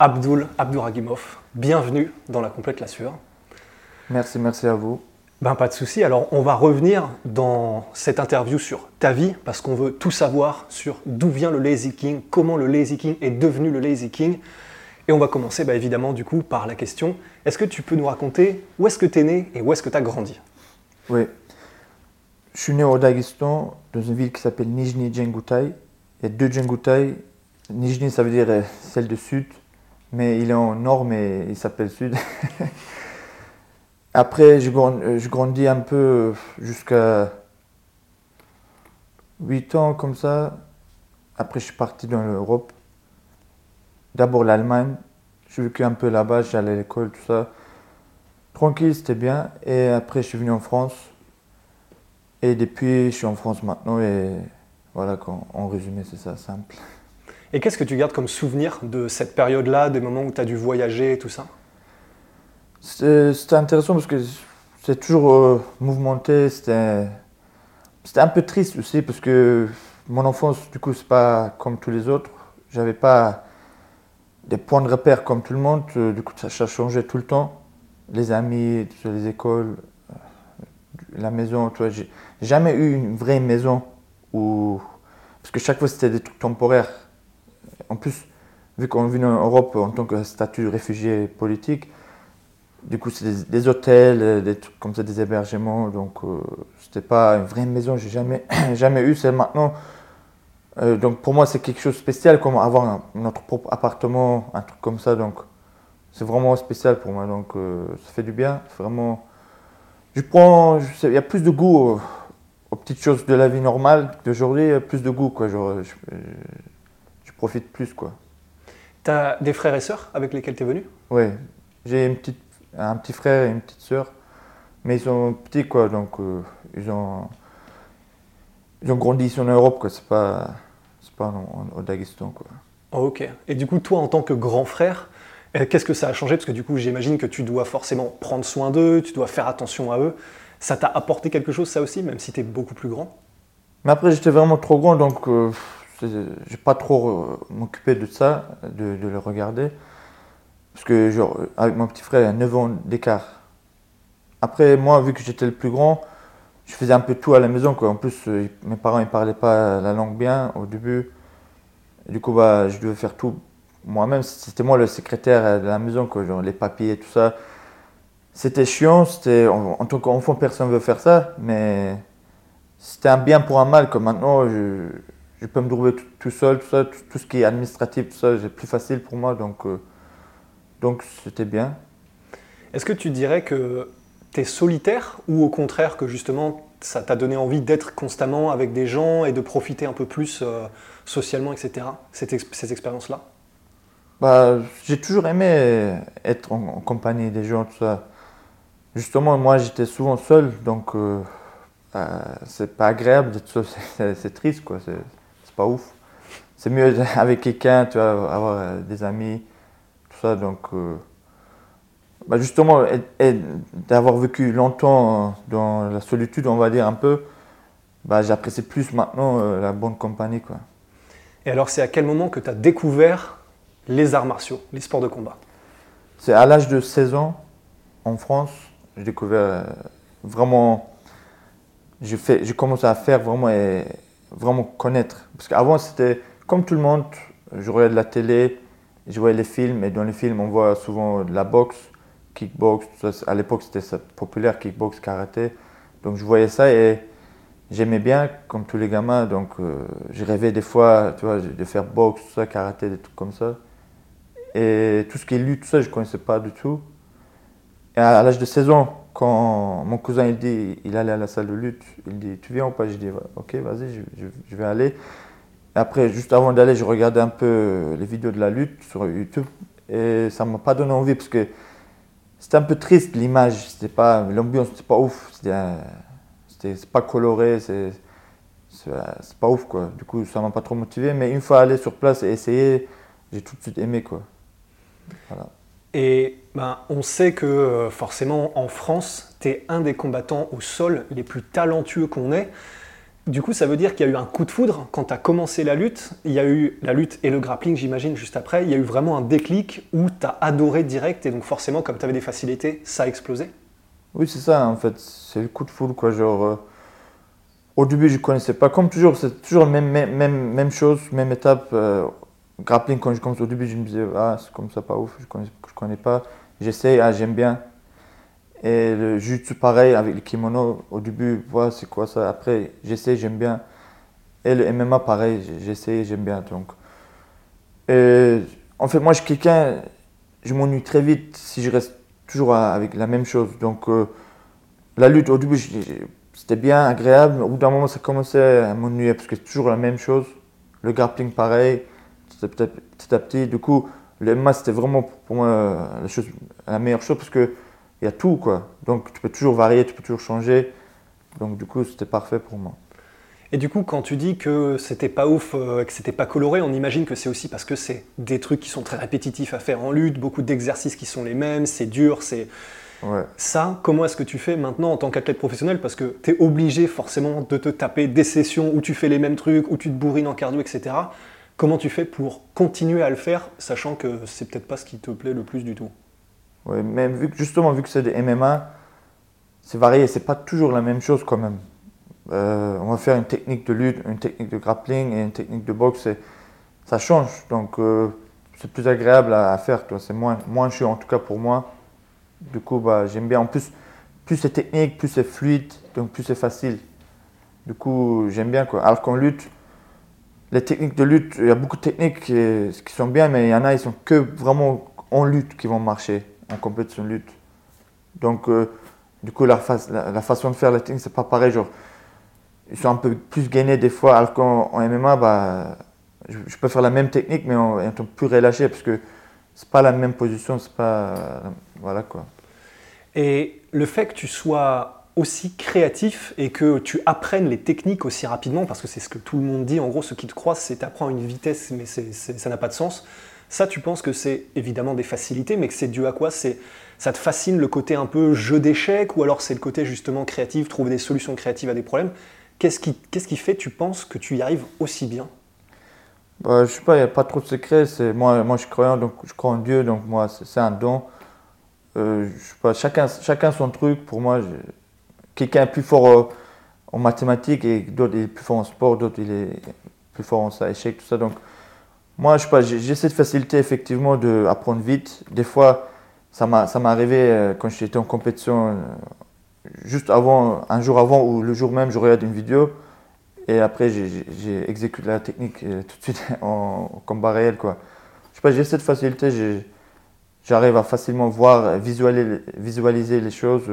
Abdul Abdouragimov, bienvenue dans la complète la sueur. Merci, merci à vous. Ben pas de souci. Alors on va revenir dans cette interview sur ta vie parce qu'on veut tout savoir sur d'où vient le lazy king, comment le lazy king est devenu le lazy king. Et on va commencer bah, évidemment du coup par la question est-ce que tu peux nous raconter où est-ce que tu es né et où est-ce que tu as grandi? Oui. Je suis né au Daghestan, dans une ville qui s'appelle Nijni Djengutai. Il y a deux Djengutai. Nijni, ça veut dire euh, celle du sud, mais il est en nord, mais il s'appelle sud. Après, euh, je grandis un peu jusqu'à 8 ans comme ça. Après, je suis parti dans l'Europe. D'abord l'Allemagne. J'ai vécu un peu là-bas, j'allais à l'école, tout ça. Tranquille, c'était bien. Et après, je suis venu en France. Et depuis, je suis en France maintenant. Et voilà, en résumé, c'est ça, simple. Et qu'est-ce que tu gardes comme souvenir de cette période-là, des moments où tu as dû voyager et tout ça? C'était intéressant parce que c'est toujours euh, mouvementé. C'était un peu triste aussi parce que mon enfance, du coup, c'est pas comme tous les autres. J'avais pas des points de repère comme tout le monde. Euh, Du coup, ça, changeait tout le temps. Les amis, les écoles, euh, la maison. J'ai jamais eu une vraie maison où parce que chaque fois c'était des trucs temporaires. En plus, vu qu'on vit en Europe en tant que statut de réfugié politique, du coup, c'est des, hôtels, euh, des comme ça, des hébergements. Donc, euh, c'était pas une vraie maison. J'ai jamais, jamais eu. C'est maintenant. Euh, donc, pour moi, c'est quelque chose de spécial, comme avoir notre propre appartement, un truc comme ça. Donc, c'est vraiment spécial pour moi. Donc, euh, ça fait du bien. Vraiment. Je prends. Il y a plus de goût aux, petites choses de la vie normale d'aujourd'hui. Plus de goût, quoi. Profite plus, quoi. Tu as des frères et sœurs avec lesquels tu es venu? Oui, j'ai une petite, un petit frère et une petite sœur, mais ils sont petits quoi, donc euh, ils ont, ils ont grandi ici en Europe quoi. C'est pas, c'est pas en- en- au Daghestan quoi. Oh, Ok. Et du coup, toi, en tant que grand frère, euh, qu'est-ce que ça a changé? Parce que du coup, j'imagine que tu dois forcément prendre soin d'eux, tu dois faire attention à eux. Ça t'a apporté quelque chose, ça aussi, même si tu es beaucoup plus grand? Mais après j'étais vraiment trop grand, donc euh, j'ai pas trop euh, m'occuper de ça, de, le regarder, parce que genre avec mon petit frère il y a 9 ans d'écart. Après moi vu que j'étais le plus grand, je faisais un peu tout à la maison quoi. En plus euh, mes parents ils parlaient pas la langue bien au début. Et du coup bah je devais faire tout moi-même. C'était moi le secrétaire de la maison quoi, genre les papiers tout ça. C'était chiant, en, tant qu'enfant personne veut faire ça, mais c'était un bien pour un mal que maintenant je, je peux me trouver tout, seul, tout, ça, tout, tout ce qui est administratif, tout ça, c'est plus facile pour moi, donc euh, donc c'était bien. Est-ce que tu dirais que tu es solitaire ou au contraire que justement ça t'a donné envie d'être constamment avec des gens et de profiter un peu plus euh, socialement, etc. Cette ex- ces expériences-là Bah, j'ai toujours aimé être en, en compagnie des gens, tout ça. Justement, moi j'étais souvent seul, donc euh, euh, c'est pas agréable d'être seul, c'est triste quoi, c'est pas ouf. C'est mieux avec quelqu'un, tu avoir euh, des amis, tout ça, donc. euh, bah justement, et- et d'avoir vécu longtemps euh, dans la solitude, on va dire un peu, bah, j'apprécie plus maintenant euh, la bonne compagnie. Quoi. Et alors, c'est à quel moment que tu as découvert les arts martiaux, les sports de combat? C'est à l'âge de 16 ans, en France, j'ai découvert euh, vraiment. J'ai commencé à faire vraiment et vraiment connaître. Parce qu'avant, c'était comme tout le monde, je regardais la télé, je voyais les films, et dans les films, on voit souvent de la boxe, kickbox. À l'époque, c'était populaire, kickbox, karaté. Donc, je voyais ça et j'aimais bien, comme tous les gamins. Donc, euh, je rêvais des fois, tu vois, de faire boxe, tout ça, karaté, des trucs comme ça. Et tout ce qui est lutte, tout ça, je ne connaissais pas du tout. Et à l'âge de 16 ans, quand mon cousin il dit il allait à la salle de lutte, il dit tu viens ou pas? Je dis ok vas-y je, vais aller. après, juste avant d'aller, je regardais un peu les vidéos de la lutte sur YouTube et ça m'a pas donné envie parce que c'était un peu triste l'image, c'était pas l'ambiance, c'était pas ouf, c'était pas coloré, c'est c'est pas ouf quoi. Du coup, ça m'a pas trop motivé, mais une fois allé sur place et essayer, j'ai tout de suite aimé quoi. Voilà. Et ben, on sait que euh, forcément en France, tu es un des combattants au sol les plus talentueux qu'on ait. Du coup, ça veut dire qu'il y a eu un coup de foudre quand tu as commencé la lutte. Il y a eu la lutte et le grappling, j'imagine, juste après. Il y a eu vraiment un déclic où tu as adoré direct et donc forcément, comme tu avais des facilités, ça a explosé. Oui, c'est ça en fait. C'est le coup de foudre quoi. Genre, euh, au début, je connaissais pas. Comme toujours, c'est toujours la même, même, même, chose, même étape. Euh, grappling, quand je commence au début, je me disais, ah, c'est comme ça, pas ouf, je connais, je connais pas. J'essaie, ah, j'aime bien. Et le jutsu, pareil, avec le kimono, au début, voilà, c'est quoi ça. Après, j'essaie, j'aime bien. Et le MMA, pareil, j'essaie, j'aime bien. Donc. En fait, moi, je suis quelqu'un, je m'ennuie très vite si je reste toujours avec la même chose. Donc, euh, la lutte, au début, c'était bien, agréable, au bout d'un moment, ça commençait à m'ennuyer parce que c'est toujours la même chose. Le grappling, pareil petit à petit. Du coup, le MMA, c'était vraiment pour moi la, chose, la meilleure chose parce qu'il y a tout, quoi. Donc, tu peux toujours varier, tu peux toujours changer. Donc, du coup, c'était parfait pour moi. Et du coup, quand tu dis que c'était pas ouf, euh, que c'était pas coloré, on imagine que c'est aussi parce que c'est des trucs qui sont très répétitifs à faire en lutte, beaucoup d'exercices qui sont les mêmes, c'est dur, c'est. Ouais. Ça, comment est-ce que tu fais maintenant en tant qu'athlète professionnel? Parce que tu es obligé forcément de te taper des sessions où tu fais les mêmes trucs, où tu te bourrines en cardio, etc. Comment tu fais pour continuer à le faire, sachant que c'est peut-être pas ce qui te plaît le plus du tout Oui, mais vu que, justement, vu que c'est des MMA, c'est varié, c'est pas toujours la même chose quand même. Euh, on va faire une technique de lutte, une technique de grappling et une technique de boxe, ça change. Donc euh, c'est plus agréable à, faire, c'est moins, moins chiant en tout cas pour moi. Du coup, bah, j'aime bien. En plus, plus c'est technique, plus c'est fluide, donc plus c'est facile. Du coup, j'aime bien quoi. Alors qu'en lutte, les techniques de lutte, il y a beaucoup de techniques qui, sont bien, mais il y en a, ils sont que vraiment en lutte qui vont marcher, en compétition de lutte. Donc, euh, du coup, la, façon de faire la technique, c'est pas pareil. Genre, ils sont un peu plus gainés des fois, alors qu'en MMA, bah, je, peux faire la même technique, mais en étant plus relâché, parce que c'est pas la même position, c'est pas. voilà quoi. Et le fait que tu sois aussi créatif et que tu apprennes les techniques aussi rapidement, parce que c'est ce que tout le monde dit, en gros, ce qui te croise, c'est apprends une vitesse, mais ça n'a pas de sens. Ça, tu penses que c'est évidemment des facilités, mais que c'est dû à quoi? C'est Ça te fascine le côté un peu jeu d'échecs, ou alors c'est le côté justement créatif, trouver des solutions créatives à des problèmes? Qu'est-ce qui, qu'est-ce qui fait, tu penses, que tu y arrives aussi bien? Bah, Je sais pas, il n'y a pas trop de secret. Moi, moi, je crois, donc, je crois en Dieu, donc moi, c'est, un don. Euh, je sais pas, chacun, chacun son truc. Pour moi, quelqu'un est plus fort euh, en mathématiques et d'autres est plus fort en sport, d'autres il est plus fort en échec, tout ça. Donc moi, je pas, j'ai cette facilité effectivement d'apprendre vite. Des fois, ça m'est arrivé euh, quand j'étais en compétition, euh, juste avant, un jour avant ou le jour même, je regarde une vidéo et après j'ai exécuté la technique tout de suite en, combat réel. Quoi. Je sais pas, j'ai cette facilité, j'arrive à facilement voir, visualiser, visualiser les choses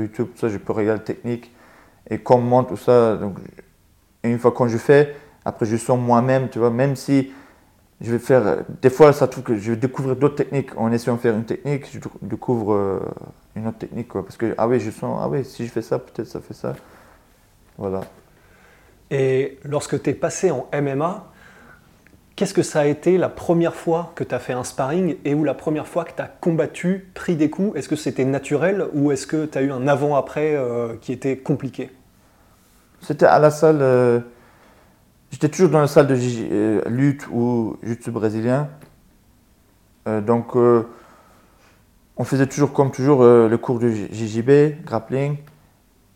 YouTube, ça, je peux regarder la technique et comment tout ça. Donc, et une fois quand je fais, après je sens moi-même, tu vois, même si je vais faire, des fois ça trouve que je vais découvrir d'autres techniques en essayant de faire une technique, je découvre euh, une autre technique, quoi, parce que, ah oui, je sens, ah oui, si je fais ça, peut-être ça fait ça. Voilà. Et lorsque tu es passé en MMA, Qu'est-ce que ça a été la première fois que tu as fait un sparring et où la première fois que tu as combattu, pris des coups? Est-ce que c'était naturel ou est-ce que tu as eu un avant-après euh, qui était compliqué? C'était à la salle. Euh, j'étais toujours dans la salle de euh, lutte ou jiu brésilien. donc, on faisait toujours comme toujours le cours de JJB, grappling.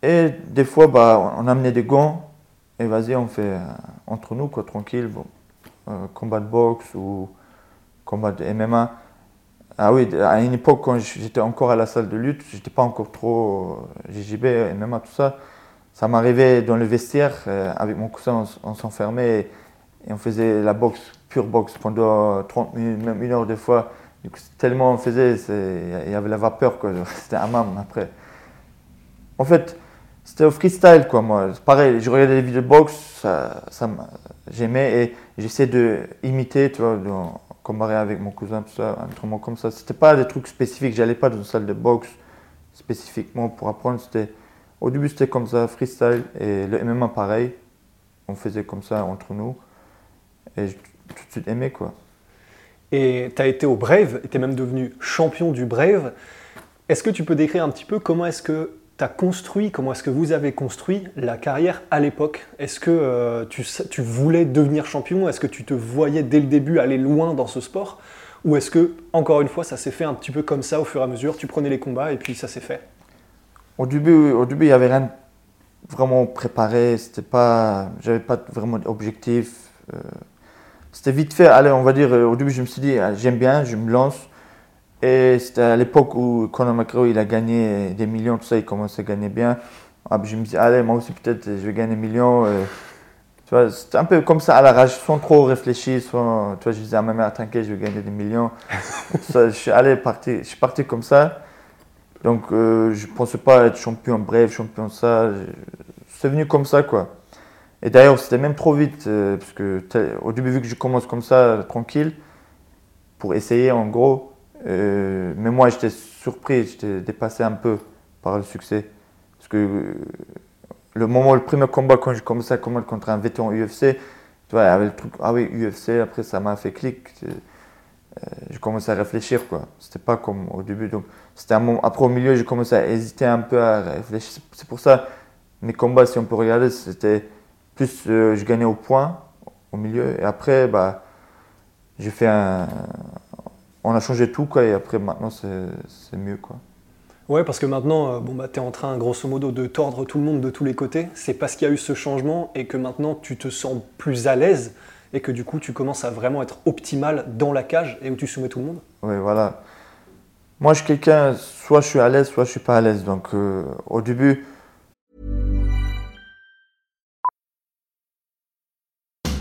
Et des fois, bah, on amenait des gants et vas-y, on fait entre nous, quoi, tranquille. Euh, combat de boxe ou combat de MMA. Ah oui, à une époque, quand j'étais encore à la salle de lutte, j'étais pas encore trop JJB, euh, MMA, tout ça. Ça m'arrivait dans le vestiaire, euh, avec mon cousin, on, s'enfermait et, on faisait la boxe, pure boxe, pendant 30 minutes, même une heure des fois. tellement on faisait, il y avait la vapeur, C'était un mam après. En fait, c'était au freestyle, quoi, moi. Pareil, je regardais les vidéos de boxe, ça, ça j'aimais et j'essayais de imiter, tu vois, de comparer avec mon cousin, tout ça, un truc comme ça. C'était pas des trucs spécifiques, j'allais pas dans une salle de boxe spécifiquement pour apprendre. C'était, au début, c'était comme ça, freestyle, et le MMA, pareil. On faisait comme ça entre nous. Et j'ai tout de suite aimé, quoi. Et tu as été au Brave, tu es même devenu champion du Brave. Est-ce que tu peux décrire un petit peu comment est-ce que tu as construit, comment est-ce que vous avez construit la carrière à l'époque? Est-ce que euh, tu, tu, voulais devenir champion? Est-ce que tu te voyais dès le début aller loin dans ce sport? Ou est-ce que, encore une fois, ça s'est fait un petit peu comme ça au fur et à mesure Tu prenais les combats et puis ça s'est fait? Au début, au début, il n'y avait rien vraiment préparé. C'était pas, j'avais pas vraiment d'objectif. Euh, c'était vite fait. Allez, on va dire, au début, je me suis dit, ah, j'aime bien, je me lance. Et c'était à l'époque où Conor McGregor il a gagné des millions, tout ça, il commençait à gagner bien. Ah, je me dis, allez, moi aussi peut-être je vais gagner des millions. tu vois, c'était un peu comme ça à la rage, sans trop réfléchir. Sans, tu vois, je disais à ma mère, t'inquiète, je vais gagner des millions. ça, je suis allé parti, je suis parti comme ça. Donc euh, je ne pensais pas être champion bref, champion ça. C'est venu comme ça quoi. Et d'ailleurs c'était même trop vite euh, parce que au début vu que je commence comme ça tranquille pour essayer en gros, euh, mais moi, j'étais surpris, j'étais dépassé un peu par le succès. Parce que euh, le moment, le premier combat, quand j'ai commencé à combattre contre un vétéran UFC, tu vois, il y avait le truc, ah oui, UFC, après ça m'a fait clic. Euh, j'ai commencé à réfléchir, quoi. C'était pas comme au début. Donc, c'était après, au milieu, j'ai commencé à hésiter un peu à réfléchir. C'est pour ça, mes combats, si on peut regarder, c'était plus, je gagnais au point, au milieu. Et après, bah, j'ai fait un, on a changé tout, quoi, et après, maintenant, c'est mieux, quoi. Ouais, parce que maintenant, euh, bon, bah, tu es en train, grosso modo, de tordre tout le monde de tous les côtés. C'est parce qu'il y a eu ce changement et que maintenant, tu te sens plus à l'aise et que du coup, tu commences à vraiment être optimal dans la cage et où tu soumets tout le monde. Oui, voilà. Moi, je suis quelqu'un, soit je suis à l'aise, soit je suis pas à l'aise. Donc, euh, au début.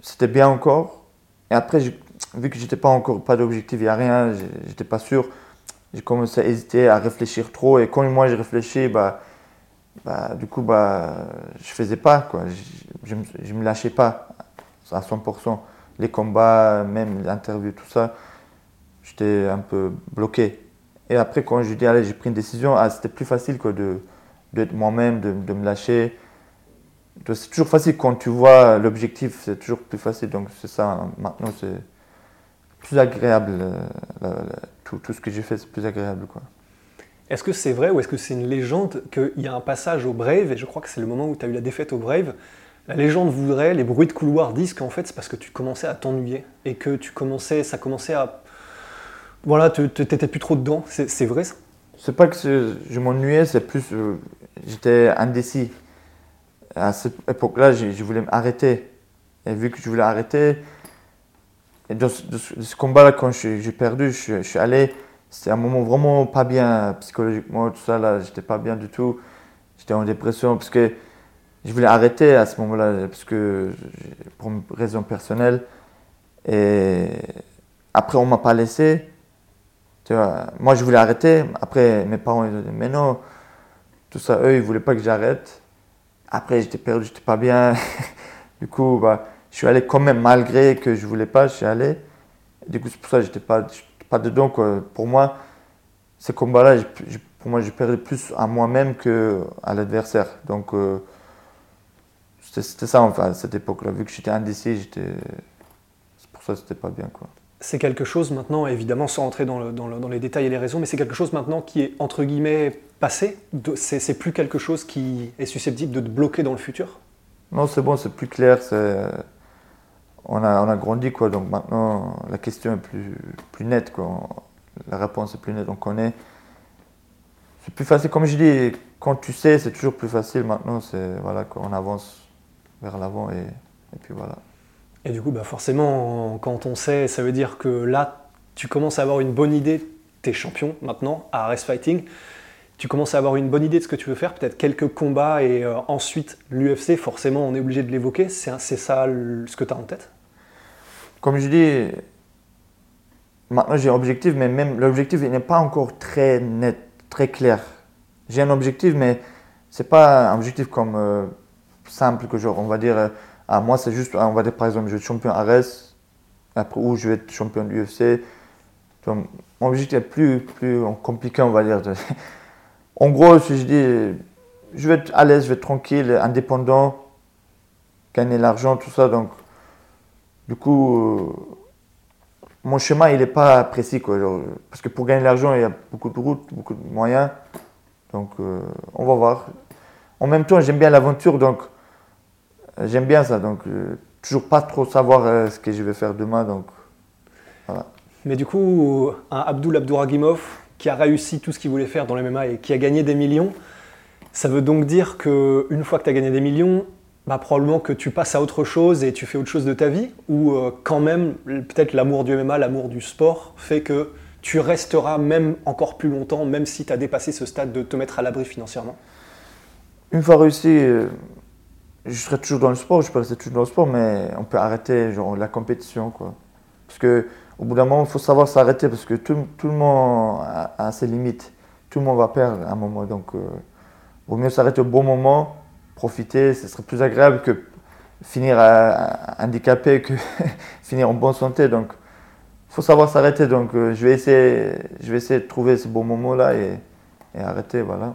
C'était bien encore. Et après, vu que j'étais pas encore, pas d'objectif, il n'y a rien, j'étais pas sûr, j'ai commencé à hésiter, à réfléchir trop. Et quand moi j'ai réfléchi, bah, bah, du coup, bah, je faisais pas, quoi. Je, je, me lâchais pas à 100%. Les combats, même l'interview, tout ça, j'étais un peu bloqué. Et après, quand je dis, allez, j'ai pris une décision, ah, c'était plus facile quoi, de, d'être moi-même, de, de me lâcher c'est toujours facile quand tu vois l'objectif, c'est toujours plus facile. Donc c'est ça, maintenant c'est plus agréable. Euh, tout, tout, ce que j'ai fait, c'est plus agréable. quoi. Est-ce que c'est vrai ou est-ce que c'est une légende qu'il y a un passage au Brave, et je crois que c'est le moment où tu as eu la défaite au Brave, la légende voudrait, les bruits de couloir disent qu'en fait c'est parce que tu commençais à t'ennuyer et que tu commençais, ça commençait à... Voilà, tu n'étais plus trop dedans. C'est vrai ça? C'est pas que je m'ennuyais, c'est plus... Euh, j'étais indécis à cette époque-là, je, voulais m'arrêter. Et vu que je voulais arrêter, et dans ce, combat-là, quand j'ai perdu, je, suis allé, c'était un moment vraiment pas bien psychologiquement, tout ça, là, j'étais pas bien du tout. J'étais en dépression parce que je voulais arrêter à ce moment-là, parce que pour une raison personnelle. Et après, on m'a pas laissé. Moi, je voulais arrêter. Après, mes parents, ils ont dit, mais non, tout ça, eux, ils voulaient pas que j'arrête. Après, j'étais perdu, j'étais pas bien. du coup, bah, je suis allé quand même, malgré que je voulais pas, je suis allé. Du coup, c'est pour ça que j'étais pas, pas dedans. Quoi. Pour moi, ces combats-là, pour moi, je perdais plus à moi-même qu'à l'adversaire. Donc, euh, c'était ça, enfin, à cette époque-là. Vu que j'étais indécis, j'étais... c'est pour ça que c'était pas bien. Quoi c'est quelque chose maintenant, évidemment sans entrer dans, les détails et les raisons, mais c'est quelque chose maintenant qui est entre guillemets passé. C'est plus quelque chose qui est susceptible de te bloquer dans le futur? Non, c'est bon, c'est plus clair. On a, on a grandi, quoi. Donc maintenant, la question est plus, nette, quoi. La réponse est plus nette, on connaît. c'est plus facile. Comme je dis, quand tu sais, c'est toujours plus facile. Maintenant, c'est voilà, qu'on avance vers l'avant et, puis voilà. Et du coup, bah forcément, quand on sait, ça veut dire que là, tu commences à avoir une bonne idée. Tu es champion maintenant à RS Fighting. Tu commences à avoir une bonne idée de ce que tu veux faire, peut-être quelques combats et euh, ensuite l'UFC, forcément, on est obligé de l'évoquer. C'est ça ce que tu as en tête? Comme je dis, maintenant j'ai un objectif, mais même l'objectif n'est pas encore très net, très clair. J'ai un objectif, mais c'est pas un objectif comme euh, simple que genre, on va dire, euh, ah, moi c'est juste, on va dire par exemple, je vais être champion RS, après où je vais être champion de l'UFC. Mon objectif est plus, plus compliqué, on va dire. En gros, si je dis, je vais être à l'aise, je vais être tranquille, indépendant, gagner l'argent, tout ça. Donc, du coup, euh, mon chemin, il n'est pas précis. Quoi, parce que pour gagner l'argent, il y a beaucoup de routes, beaucoup de moyens. Donc, euh, on va voir. En même temps, j'aime bien l'aventure, donc j'aime bien ça. Donc, euh, toujours pas trop savoir ce que je vais faire demain. Donc, voilà. Mais du coup, un Abdul Abdouragimov, qui a réussi tout ce qu'il voulait faire dans le MMA et qui a gagné des millions, ça veut donc dire qu'une fois que tu as gagné des millions, bah, probablement que tu passes à autre chose et tu fais autre chose de ta vie, ou euh, quand même, peut-être l'amour du MMA, l'amour du sport, fait que tu resteras même encore plus longtemps, même si tu as dépassé ce stade de te mettre à l'abri financièrement? Une fois réussi, euh, je serai toujours dans le sport, je peux rester toujours dans le sport, mais on peut arrêter genre, la compétition. Quoi. Parce que au bout d'un moment, il faut savoir s'arrêter parce que tout, le monde a, ses limites. Tout le monde va perdre à un moment. Donc, euh, vaut mieux s'arrêter au bon moment, profiter. Ce serait plus agréable que finir handicapé que finir en bonne santé. Donc, il faut savoir s'arrêter. Donc, euh, je, vais essayer, je vais essayer de trouver ce bon moment-là et, arrêter. Voilà.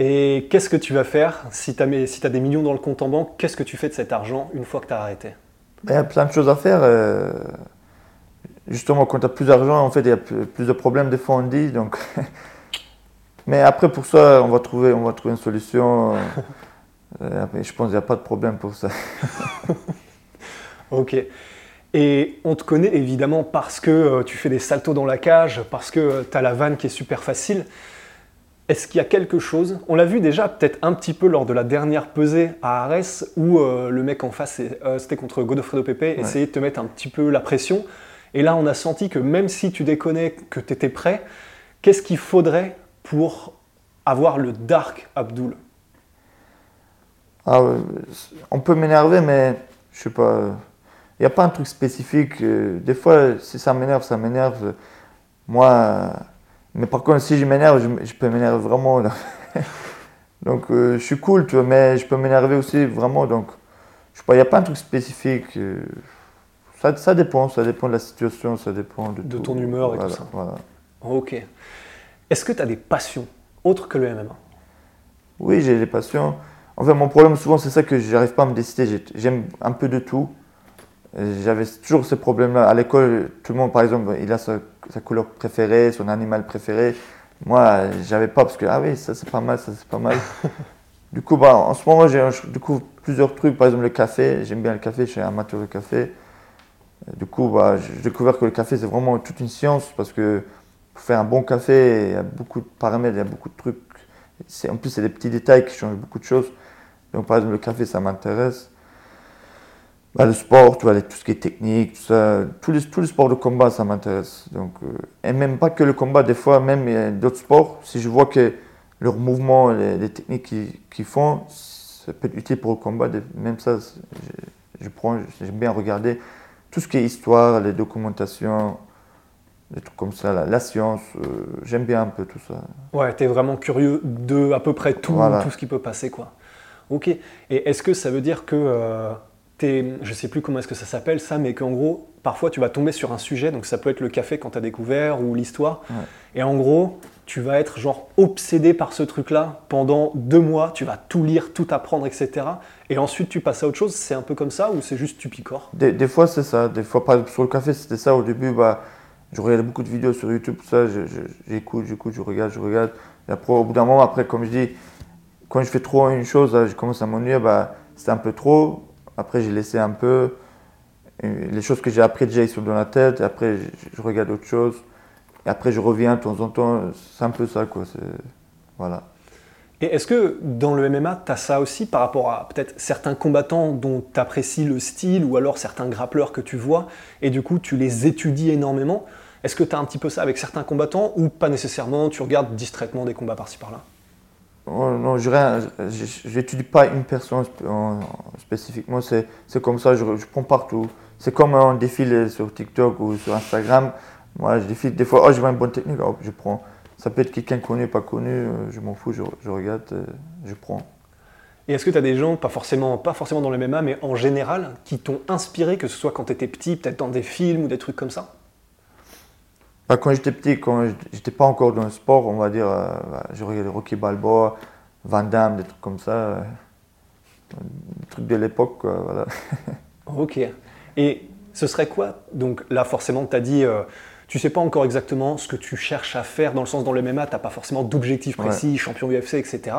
Et qu'est-ce que tu vas faire si tu as, si as, des millions dans le compte en banque Qu'est-ce que tu fais de cet argent une fois que tu as arrêté? Il y a plein de choses à faire. Euh, justement, quand tu as plus d'argent, en fait, il y a plus de problèmes, des fois on dit. Donc... Mais après, pour ça, on va trouver, on va trouver une solution. Euh, je pense qu'il n'y a pas de problème pour ça. ok. Et on te connaît évidemment parce que euh, tu fais des saltos dans la cage, parce que euh, tu as la vanne qui est super facile. Est-ce qu'il y a quelque chose? On l'a vu déjà peut-être un petit peu lors de la dernière pesée à Arès où le mec en face, c'était contre Godofredo Pepe, essayait de te mettre un petit peu la pression. Et là, on a senti que même si tu déconnais, que tu étais prêt, qu'est-ce qu'il faudrait pour avoir le Dark Abdul? Ah, On peut m'énerver, mais je sais pas. Il n'y a pas un truc spécifique. Des fois, si ça m'énerve, ça m'énerve. Moi, mais par contre, si je m'énerve, je, peux m'énerver vraiment. donc, euh, je suis cool, tu vois, mais je peux m'énerver aussi vraiment. Donc, je sais pas, il n'y a pas un truc spécifique. Euh, ça, dépend, ça dépend de la situation, ça dépend de, de ton humeur et tout ça. Ok. Est-ce que tu as des passions autres que le MMA Oui, j'ai des passions. En fait, mon problème souvent, c'est ça que je n'arrive pas à me décider. J'aime un peu de tout. J'avais toujours ce problème-là. À l'école, tout le monde, par exemple, il a sa, couleur préférée, son animal préféré. Moi, j'avais pas parce que, ah oui, ça c'est pas mal, ça c'est pas mal. du coup, bah, en ce moment, j'ai plusieurs trucs. Par exemple, le café. J'aime bien le café, je suis amateur de café. Du coup, bah, j'ai découvert que le café, c'est vraiment toute une science parce que pour faire un bon café, il y a beaucoup de paramètres, il y a beaucoup de trucs. En plus, c'est des petits détails qui changent beaucoup de choses. Donc, par exemple, le café, ça m'intéresse. Bah, le sport, tu vois, tout ce qui est technique, tout ça, tous les, tous les sports de combat, ça m'intéresse. Donc, euh, et même pas que le combat, des fois, même d'autres sports, si je vois que leurs mouvements, les, techniques qu'ils font, ça peut être utile pour le combat, même ça, je, je prends, j'aime bien regarder tout ce qui est histoire, les documentations, des trucs comme ça, la, science, euh, j'aime bien un peu tout ça. Ouais, tu es vraiment curieux de à peu près tout, tout ce qui peut passer, quoi. Ok. Et est-ce que ça veut dire que euh, je sais plus comment est-ce que ça s'appelle ça, mais qu'en gros, parfois tu vas tomber sur un sujet, donc ça peut être le café quand tu as découvert ou l'histoire, et en gros, tu vas être genre obsédé par ce truc-là pendant deux mois, tu vas tout lire, tout apprendre, etc. Et ensuite tu passes à autre chose, c'est un peu comme ça ou c'est juste tu picores des, des, fois c'est ça, des fois par exemple sur le café c'était ça au début, bah, je regardais beaucoup de vidéos sur YouTube, ça, j'écoute, j'écoute, je regarde, je regarde. Et après au bout d'un moment, après comme je dis, quand je fais trop une chose, je commence à m'ennuyer, bah, c'est un peu trop. Après j'ai laissé un peu. les choses que j'ai appris déjà ils sont dans la tête, et après je, regarde autre chose. Et après, je reviens de temps en temps. C'est un peu ça, quoi. voilà. Et est-ce que dans le MMA, tu as ça aussi par rapport à peut-être certains combattants dont tu apprécies le style ou alors certains grappleurs que tu vois et du coup tu les étudies énormément? Est-ce que tu as un petit peu ça avec certains combattants ou pas nécessairement Tu regardes distraitement des combats par-ci par-là? Non, je n'étudie pas une personne spécifiquement, c'est comme ça, je, prends partout. C'est comme un défile sur TikTok ou sur Instagram. Moi, je défile des fois, oh, je vois une bonne technique, je prends. Ça peut être quelqu'un connu, pas connu, euh, je m'en fous, je, regarde, euh, je prends. Et est-ce que tu as des gens, pas forcément, pas forcément dans le MMA, mais en général, qui t'ont inspiré, que ce soit quand tu étais petit, peut-être dans des films ou des trucs comme ça? Bah, Quand j'étais petit, quand j'étais pas encore dans le sport, on va dire, euh, bah, je regardais Rocky Balboa, Van Damme, des trucs comme ça. des trucs de l'époque, voilà. ok. Et ce serait quoi Donc là, forcément, tu as dit tu sais pas encore exactement ce que tu cherches à faire, dans le sens dans le MMA, tu n'as pas forcément d'objectif précis, champion UFC, etc.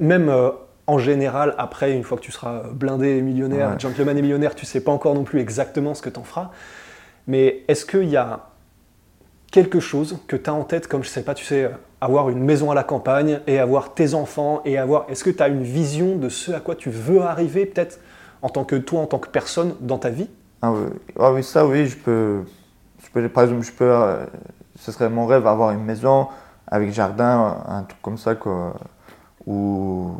Même euh, en général, après, une fois que tu seras blindé et millionnaire, gentleman et millionnaire, tu sais pas encore non plus exactement ce que tu en feras. Mais est-ce qu'il y a quelque chose que tu as en tête, comme je sais pas, tu sais, avoir une maison à la campagne et avoir tes enfants et avoir. Est-ce que tu as une vision de ce à quoi tu veux arriver, peut-être en tant que toi, en tant que personne dans ta vie? Ah oui. ah oui, ça oui, je peux par exemple, je peux, euh, ce serait mon rêve avoir une maison avec jardin, un truc comme ça, quoi, où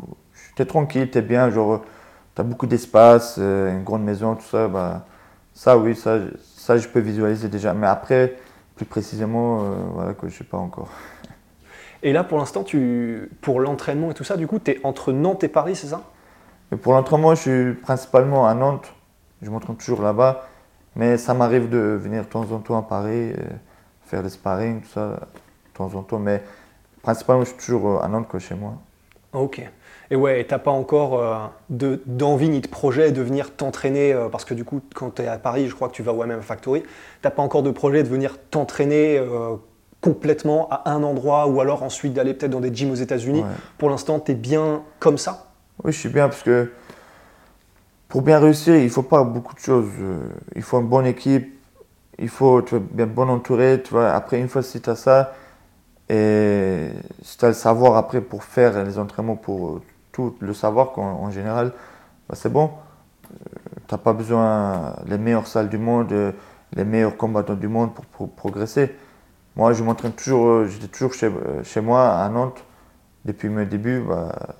tu es tranquille, tu es bien, genre, tu as beaucoup d'espace, euh, une grande maison, tout ça, bah, ça oui, ça, ça je peux visualiser déjà. Mais après, plus précisément, euh, voilà, que je ne sais pas encore. Et là, pour l'instant, tu, pour l'entraînement et tout ça, du coup, tu es entre Nantes et Paris, c'est ça? Pour l'entraînement, je suis principalement à Nantes. Je m'entraîne toujours là-bas. Mais ça m'arrive de venir de temps en temps à Paris, euh, faire des sparring, tout ça, de temps en temps. Mais principalement, je suis toujours euh, à Nantes, chez moi. Ok. Et ouais, t'as pas encore euh, d'envie ni de projet de venir t'entraîner, parce que du coup, quand tu es à Paris, je crois que tu vas au MM Factory, t'as pas encore de projet de venir t'entraîner complètement à un endroit, ou alors ensuite d'aller peut-être dans des gyms aux États-Unis. Pour l'instant, tu es bien comme ça Oui, je suis bien, parce que pour bien réussir, il faut pas beaucoup de choses. Euh, il faut une bonne équipe, il faut être bien bon entouré. Tu vois. Après, une fois si tu as ça, et si tu as le savoir après pour faire les entraînements, pour tout le savoir en, général, bah, c'est bon. Euh, tu n'as pas besoin des meilleures salles du monde, euh, les meilleurs combattants du monde pour, progresser. Moi, je m'entraîne toujours, j'étais toujours chez, moi à Nantes depuis mes débuts. Bah,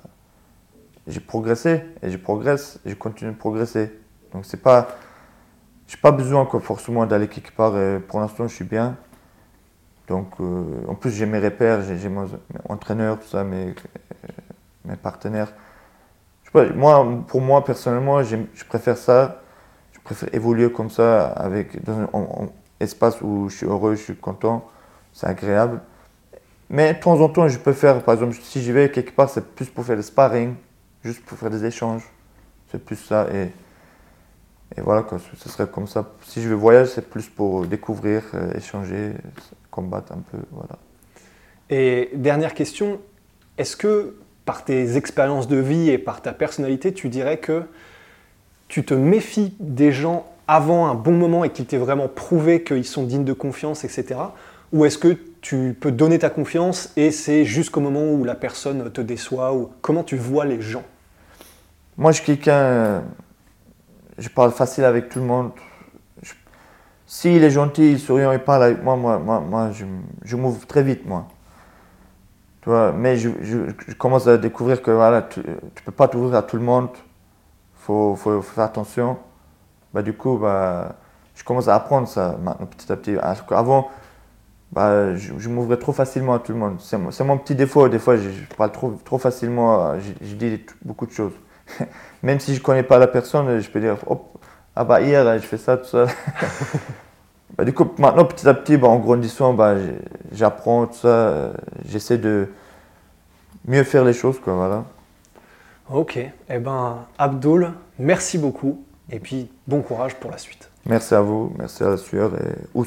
j'ai progressé et je progresse et je continue de progresser. Donc c'est pas, j'ai pas besoin forcément d'aller quelque part. Pour l'instant, je suis bien. Donc euh, en plus j'ai mes repères, j'ai mon entraîneur, tout ça, mes partenaires. moi, pour moi personnellement, je préfère ça. Je préfère évoluer comme ça avec dans un, espace où je suis heureux, je suis content, c'est agréable. Mais de temps en temps, je peux faire, par exemple, si je vais quelque part, c'est plus pour faire le sparring, juste pour faire des échanges. C'est plus ça. Et, et voilà, quoi, ce serait comme ça. Si je veux voyager, c'est plus pour découvrir, euh, échanger, combattre un peu. Voilà. Et dernière question, est-ce que par tes expériences de vie et par ta personnalité, tu dirais que tu te méfies des gens avant un bon moment et qu'ils t'aient vraiment prouvé qu'ils sont dignes de confiance, etc. Ou est-ce que tu peux donner ta confiance et c'est jusqu'au moment où la personne te déçoit? Ou comment tu vois les gens? Moi, je suis quelqu'un, je parle facile avec tout le monde. S'il est gentil, souriant, il parle avec moi, moi, moi, moi je, je m'ouvre très vite, moi. Mais je, commence à découvrir que voilà, tu ne peux pas t'ouvrir à tout le monde. Il faut, faut, faire attention. Bah, du coup, bah, je commence à apprendre ça maintenant, petit à petit. Avant, bah, je, m'ouvrais trop facilement à tout le monde. C'est mon petit défaut. Des fois, je, parle trop, trop facilement. Je, dis beaucoup de choses. Même si je ne connais pas la personne, je peux dire Hop, ah bah hier, je fais ça, tout ça. bah, du coup, maintenant, petit à petit, bah, en grandissant, bah, j'apprends tout ça. J'essaie de mieux faire les choses. Quoi, voilà. Ok. Eh ben, Abdul, merci beaucoup. Et puis, bon courage pour la suite. Merci à vous. Merci à la sueur et ous.